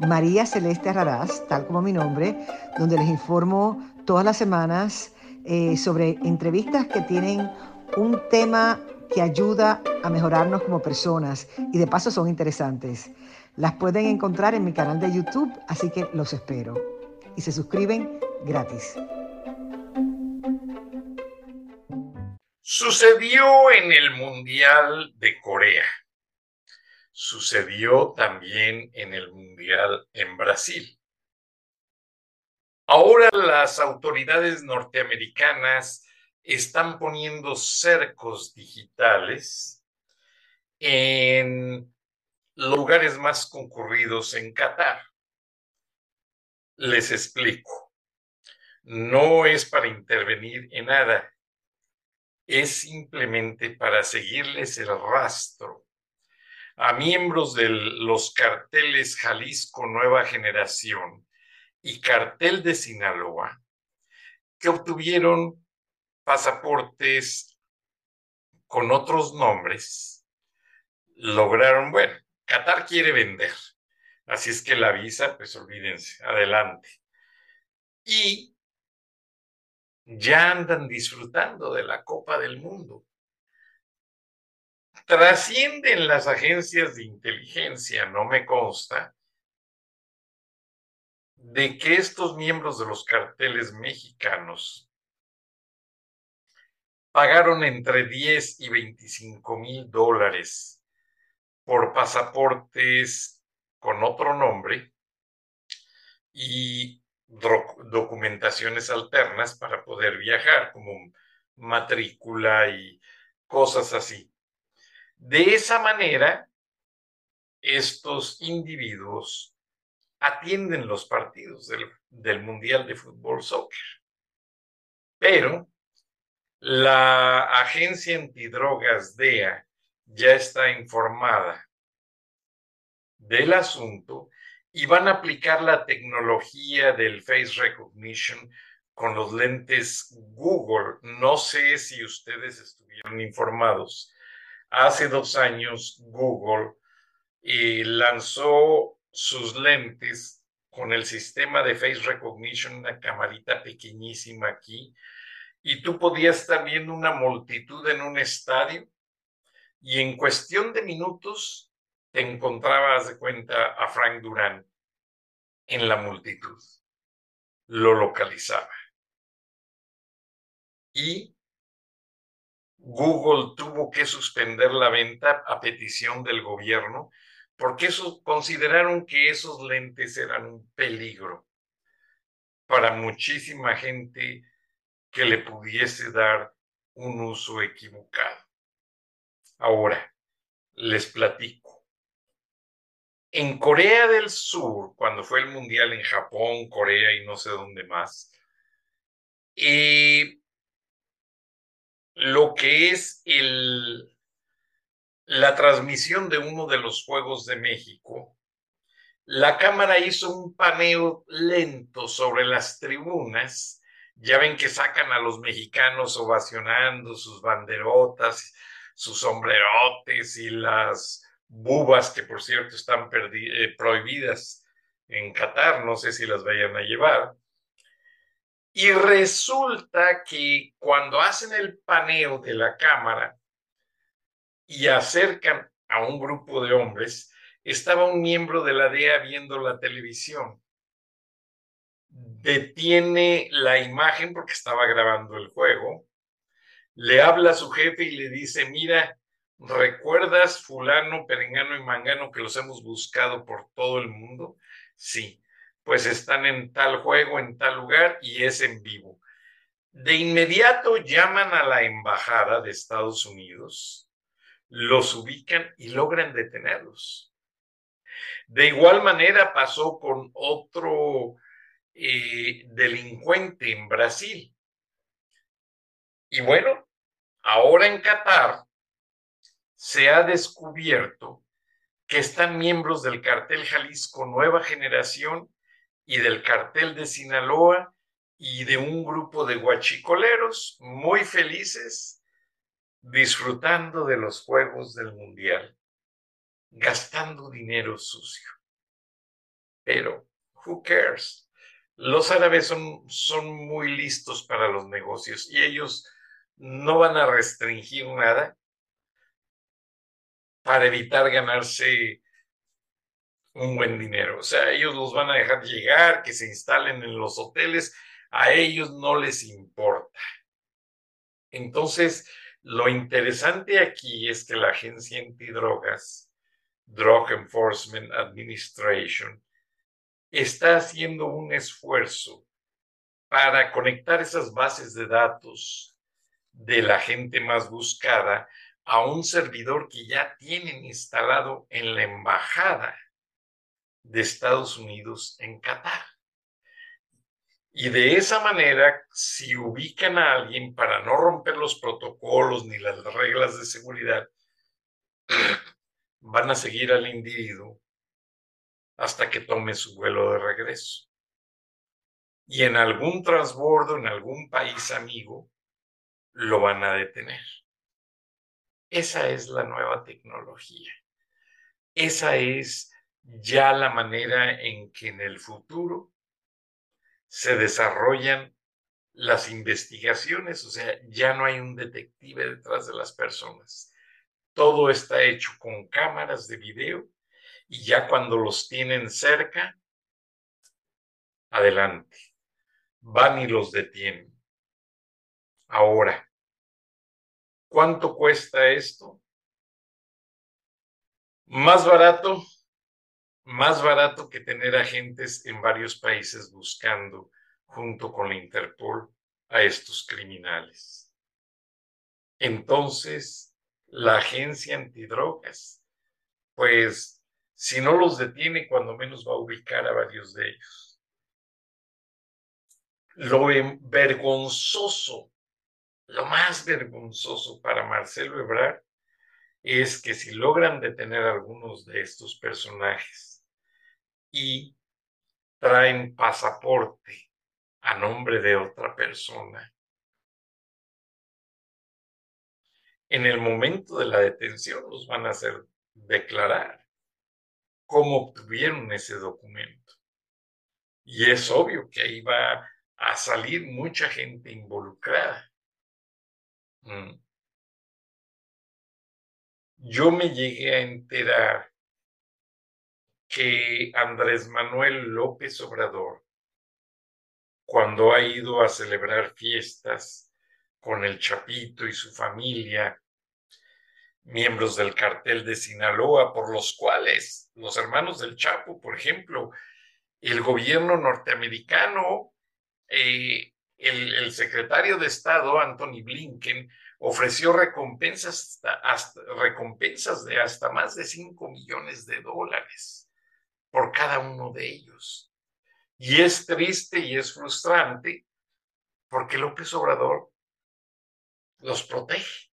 María Celeste Raraz, tal como mi nombre, donde les informo todas las semanas eh, sobre entrevistas que tienen un tema que ayuda a mejorarnos como personas y de paso son interesantes. Las pueden encontrar en mi canal de YouTube, así que los espero. Y se suscriben gratis. Sucedió en el Mundial de Corea. Sucedió también en el Mundial en Brasil. Ahora las autoridades norteamericanas están poniendo cercos digitales en lugares más concurridos en Qatar. Les explico. No es para intervenir en nada es simplemente para seguirles el rastro a miembros de los carteles Jalisco Nueva Generación y Cartel de Sinaloa que obtuvieron pasaportes con otros nombres, lograron, bueno, Qatar quiere vender, así es que la visa, pues olvídense, adelante. Y ya andan disfrutando de la Copa del Mundo. Trascienden las agencias de inteligencia, no me consta, de que estos miembros de los carteles mexicanos pagaron entre 10 y 25 mil dólares por pasaportes con otro nombre y documentaciones alternas para poder viajar, como matrícula y cosas así. De esa manera, estos individuos atienden los partidos del, Mundial de Fútbol Soccer. Pero la agencia antidrogas DEA ya está informada del asunto y van a aplicar la tecnología del face recognition con los lentes Google. No sé si ustedes estuvieron informados. Hace dos años Google lanzó sus lentes con el sistema de face recognition, una camarita pequeñísima aquí, y tú podías estar viendo una multitud en un estadio y en cuestión de minutos te encontrabas de cuenta a Frank Durán en la multitud. Lo localizaba. Y Google tuvo que suspender la venta a petición del gobierno porque consideraron que esos lentes eran un peligro para muchísima gente que le pudiese dar un uso equivocado. Ahora, les platico. En Corea del Sur, cuando fue el Mundial en Japón, Corea y no sé dónde más, eh, lo que es el, la transmisión de uno de los Juegos de México, la cámara hizo un paneo lento sobre las tribunas. Ya ven que sacan a los mexicanos ovacionando sus banderotas, sus sombrerotes y las bubas que por cierto están eh, prohibidas en Qatar, no sé si las vayan a llevar. Y resulta que cuando hacen el paneo de la cámara y acercan a un grupo de hombres, estaba un miembro de la DEA viendo la televisión. Detiene la imagen porque estaba grabando el juego, le habla a su jefe y le dice, mira, ¿Recuerdas fulano, perengano y mangano que los hemos buscado por todo el mundo? Sí, pues están en tal juego, en tal lugar y es en vivo. De inmediato llaman a la embajada de Estados Unidos, los ubican y logran detenerlos. De igual manera pasó con otro eh, delincuente en Brasil. Y bueno, ahora en Qatar se ha descubierto que están miembros del cartel Jalisco Nueva Generación y del cartel de Sinaloa y de un grupo de guachicoleros muy felices disfrutando de los juegos del mundial, gastando dinero sucio. Pero, who cares? Los árabes son, son muy listos para los negocios y ellos no van a restringir nada para evitar ganarse un buen dinero. O sea, ellos los van a dejar llegar, que se instalen en los hoteles, a ellos no les importa. Entonces, lo interesante aquí es que la agencia antidrogas, Drug Enforcement Administration, está haciendo un esfuerzo para conectar esas bases de datos de la gente más buscada a un servidor que ya tienen instalado en la embajada de Estados Unidos en Qatar. Y de esa manera, si ubican a alguien para no romper los protocolos ni las reglas de seguridad, van a seguir al individuo hasta que tome su vuelo de regreso. Y en algún transbordo, en algún país amigo, lo van a detener. Esa es la nueva tecnología. Esa es ya la manera en que en el futuro se desarrollan las investigaciones, o sea, ya no hay un detective detrás de las personas. Todo está hecho con cámaras de video y ya cuando los tienen cerca, adelante, van y los detienen. Ahora, ¿cuánto cuesta esto? Más barato más barato que tener agentes en varios países buscando, junto con la Interpol, a estos criminales. Entonces, la agencia antidrogas, pues, si no los detiene, cuando menos va a ubicar a varios de ellos. Lo vergonzoso, lo más vergonzoso para Marcelo Ebrard es que si logran detener a algunos de estos personajes y traen pasaporte a nombre de otra persona. En el momento de la detención los van a hacer declarar cómo obtuvieron ese documento. Y es obvio que ahí va a salir mucha gente involucrada. Mm. Yo me llegué a enterar que Andrés Manuel López Obrador, cuando ha ido a celebrar fiestas con el Chapito y su familia, miembros del cartel de Sinaloa, por los cuales los hermanos del Chapo, por ejemplo, el gobierno norteamericano, eh, el, secretario de Estado, Anthony Blinken, ofreció recompensas, recompensas de hasta más de 5 millones de dólares por cada uno de ellos. Y es triste y es frustrante porque López Obrador los protege.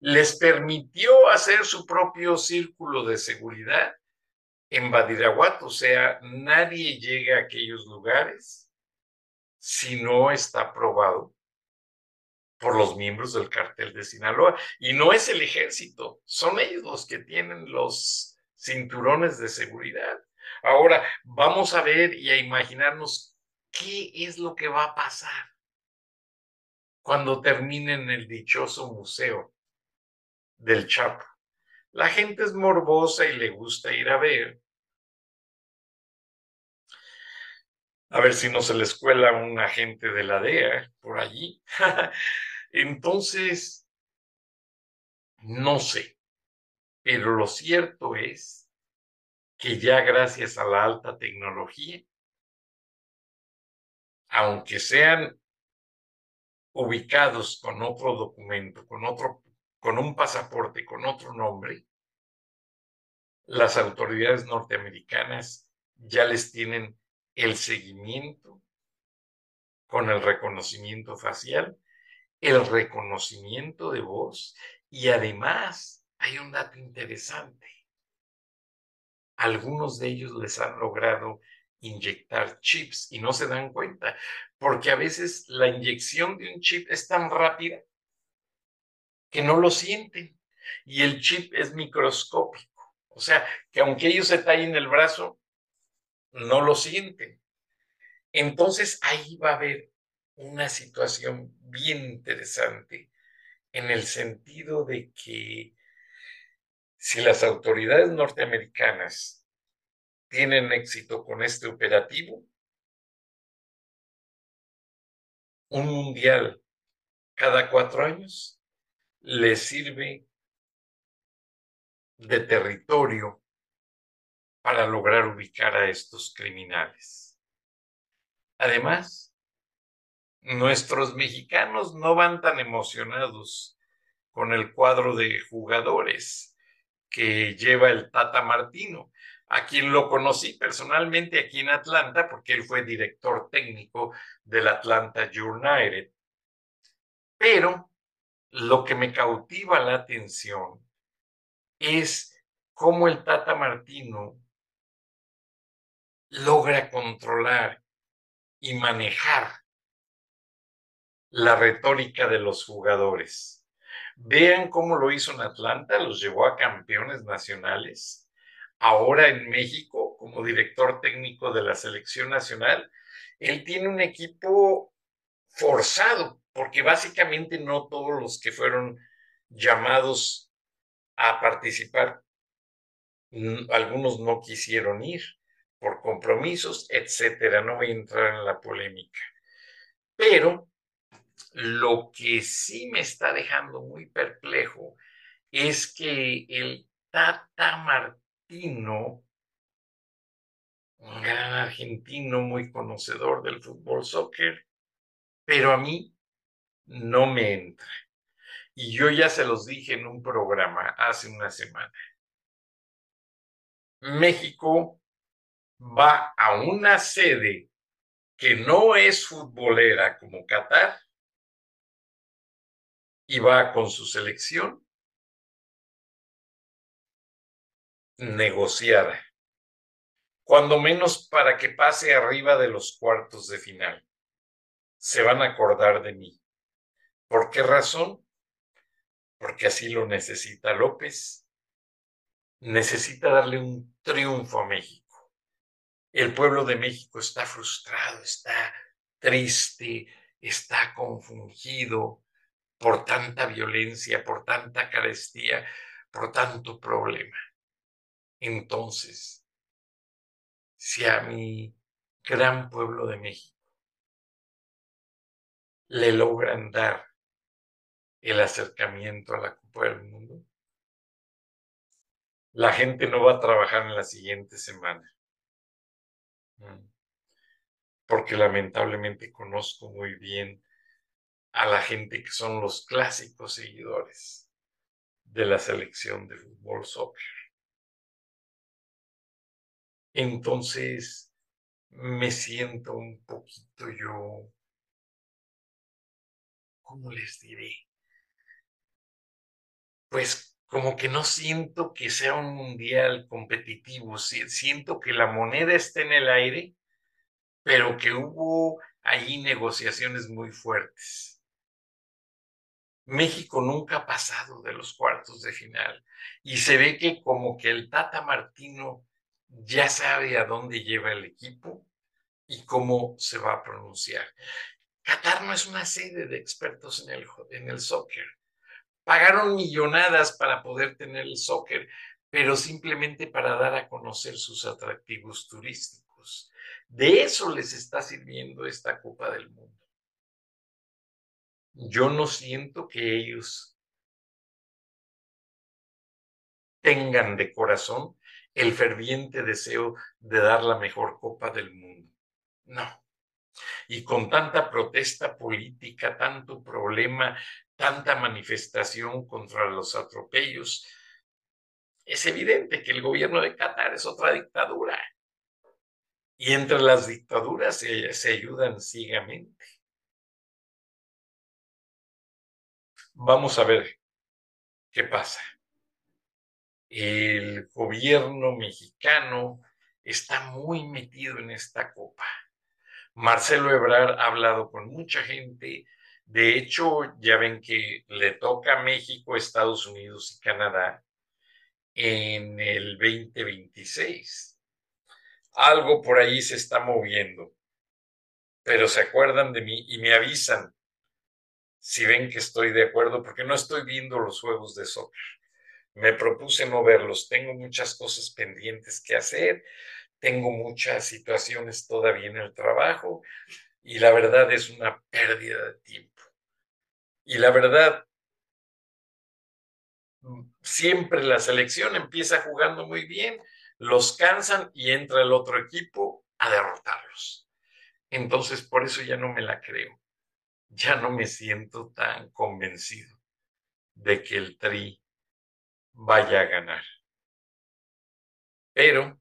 Les permitió hacer su propio círculo de seguridad en Badiraguato, o sea, nadie llega a aquellos lugares si no está aprobado por los miembros del cartel de Sinaloa. Y no es el ejército, son ellos los que tienen los cinturones de seguridad. Ahora, vamos a ver y a imaginarnos qué es lo que va a pasar cuando terminen el dichoso museo del Chapo. La gente es morbosa y le gusta ir a ver. A ver si no se les cuela un agente de la DEA por allí. Entonces, no sé. Pero lo cierto es que ya gracias a la alta tecnología, aunque sean ubicados con otro documento, con otro, con un pasaporte, con otro nombre, las autoridades norteamericanas ya les tienen el seguimiento con el reconocimiento facial, el reconocimiento de voz y además hay un dato interesante. Algunos de ellos les han logrado inyectar chips y no se dan cuenta, porque a veces la inyección de un chip es tan rápida que no lo sienten y el chip es microscópico. O sea, que aunque ellos se tallen el brazo, no lo sienten. Entonces ahí va a haber una situación bien interesante en el sentido de que si las autoridades norteamericanas tienen éxito con este operativo, un mundial cada cuatro años les sirve de territorio para lograr ubicar a estos criminales. Además, nuestros mexicanos no van tan emocionados con el cuadro de jugadores que lleva el Tata Martino, a quien lo conocí personalmente aquí en Atlanta, porque él fue director técnico del Atlanta United. Pero lo que me cautiva la atención es cómo el Tata Martino logra controlar y manejar la retórica de los jugadores. Vean cómo lo hizo en Atlanta, los llevó a campeones nacionales. Ahora en México, como director técnico de la selección nacional, él tiene un equipo forzado, porque básicamente no todos los que fueron llamados a participar, algunos no quisieron ir por compromisos, etcétera. No voy a entrar en la polémica. Pero lo que sí me está dejando muy perplejo es que el Tata Martino, un gran argentino muy conocedor del fútbol soccer, pero a mí no me entra. Y yo ya se los dije en un programa hace una semana. México va a una sede que no es futbolera como Qatar y va con su selección negociada, cuando menos para que pase arriba de los cuartos de final. Se van a acordar de mí. ¿Por qué razón? Porque así lo necesita López. Necesita darle un triunfo a México. El pueblo de México está frustrado, está triste, está confundido, por tanta violencia, por tanta carestía, por tanto problema. Entonces, si a mi gran pueblo de México le logran dar el acercamiento a la Copa del Mundo, la gente no va a trabajar en la siguiente semana. Mm. Porque lamentablemente conozco muy bien a la gente que son los clásicos seguidores de la selección de fútbol soccer. Entonces me siento un poquito yo, ¿cómo les diré? Pues como que no siento que sea un mundial competitivo, siento que la moneda está en el aire, pero que hubo ahí negociaciones muy fuertes. México nunca ha pasado de los cuartos de final y se ve que como que el Tata Martino ya sabe a dónde lleva el equipo y cómo se va a pronunciar. Qatar no es una sede de expertos en el, en el soccer. Pagaron millonadas para poder tener el soccer, pero simplemente para dar a conocer sus atractivos turísticos. De eso les está sirviendo esta Copa del Mundo yo no siento que ellos tengan de corazón el ferviente deseo de dar la mejor copa del mundo. No. Y con tanta protesta política, tanto problema, tanta manifestación contra los atropellos, es evidente que el gobierno de Qatar es otra dictadura. Y entre las dictaduras se, se ayudan ciegamente. Vamos a ver qué pasa. El gobierno mexicano está muy metido en esta copa. Marcelo Ebrard ha hablado con mucha gente. De hecho, ya ven que le toca a México, Estados Unidos y Canadá en el 2026. Algo por ahí se está moviendo, pero se acuerdan de mí y me avisan si ven que estoy de acuerdo, porque no estoy viendo los juegos de soccer. Me propuse no verlos, tengo muchas cosas pendientes que hacer, tengo muchas situaciones todavía en el trabajo y la verdad es una pérdida de tiempo. Y la verdad, siempre la selección empieza jugando muy bien, los cansan y entra el otro equipo a derrotarlos. Entonces, por eso ya no me la creo. Ya no me siento tan convencido de que el Tri vaya a ganar. Pero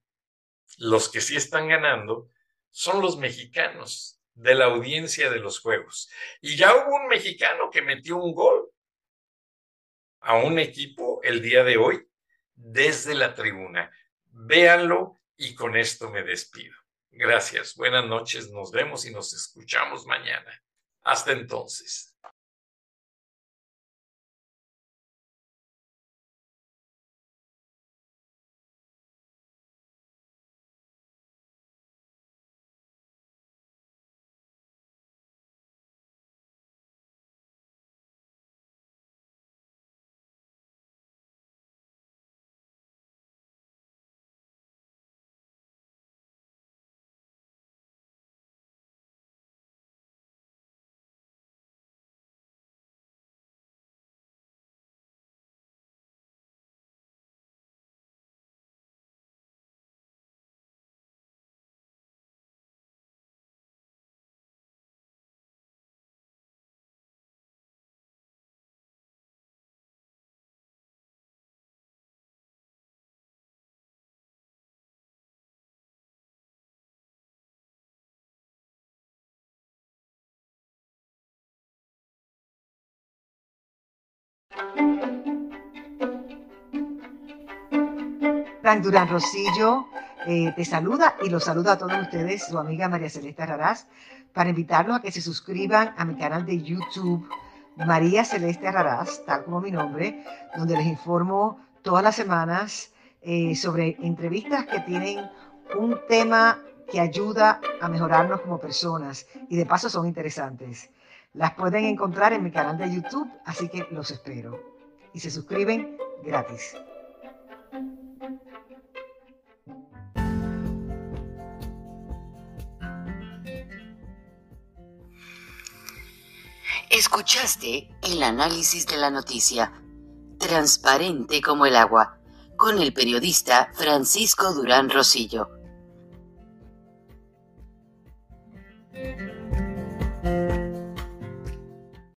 los que sí están ganando son los mexicanos de la audiencia de los juegos. Y ya hubo un mexicano que metió un gol a un equipo el día de hoy desde la tribuna. Véanlo y con esto me despido. Gracias, buenas noches, nos vemos y nos escuchamos mañana. Hasta entonces. Frank Durán Rosillo eh, te saluda y los saluda a todos ustedes, su amiga María Celeste Arrarás, para invitarlos a que se suscriban a mi canal de YouTube, María Celeste Arrarás, tal como mi nombre, donde les informo todas las semanas eh, sobre entrevistas que tienen un tema que ayuda a mejorarnos como personas y de paso son interesantes. Las pueden encontrar en mi canal de YouTube, así que los espero. Y se suscriben gratis. Escuchaste el análisis de la noticia, transparente como el agua, con el periodista Francisco Durán Rosillo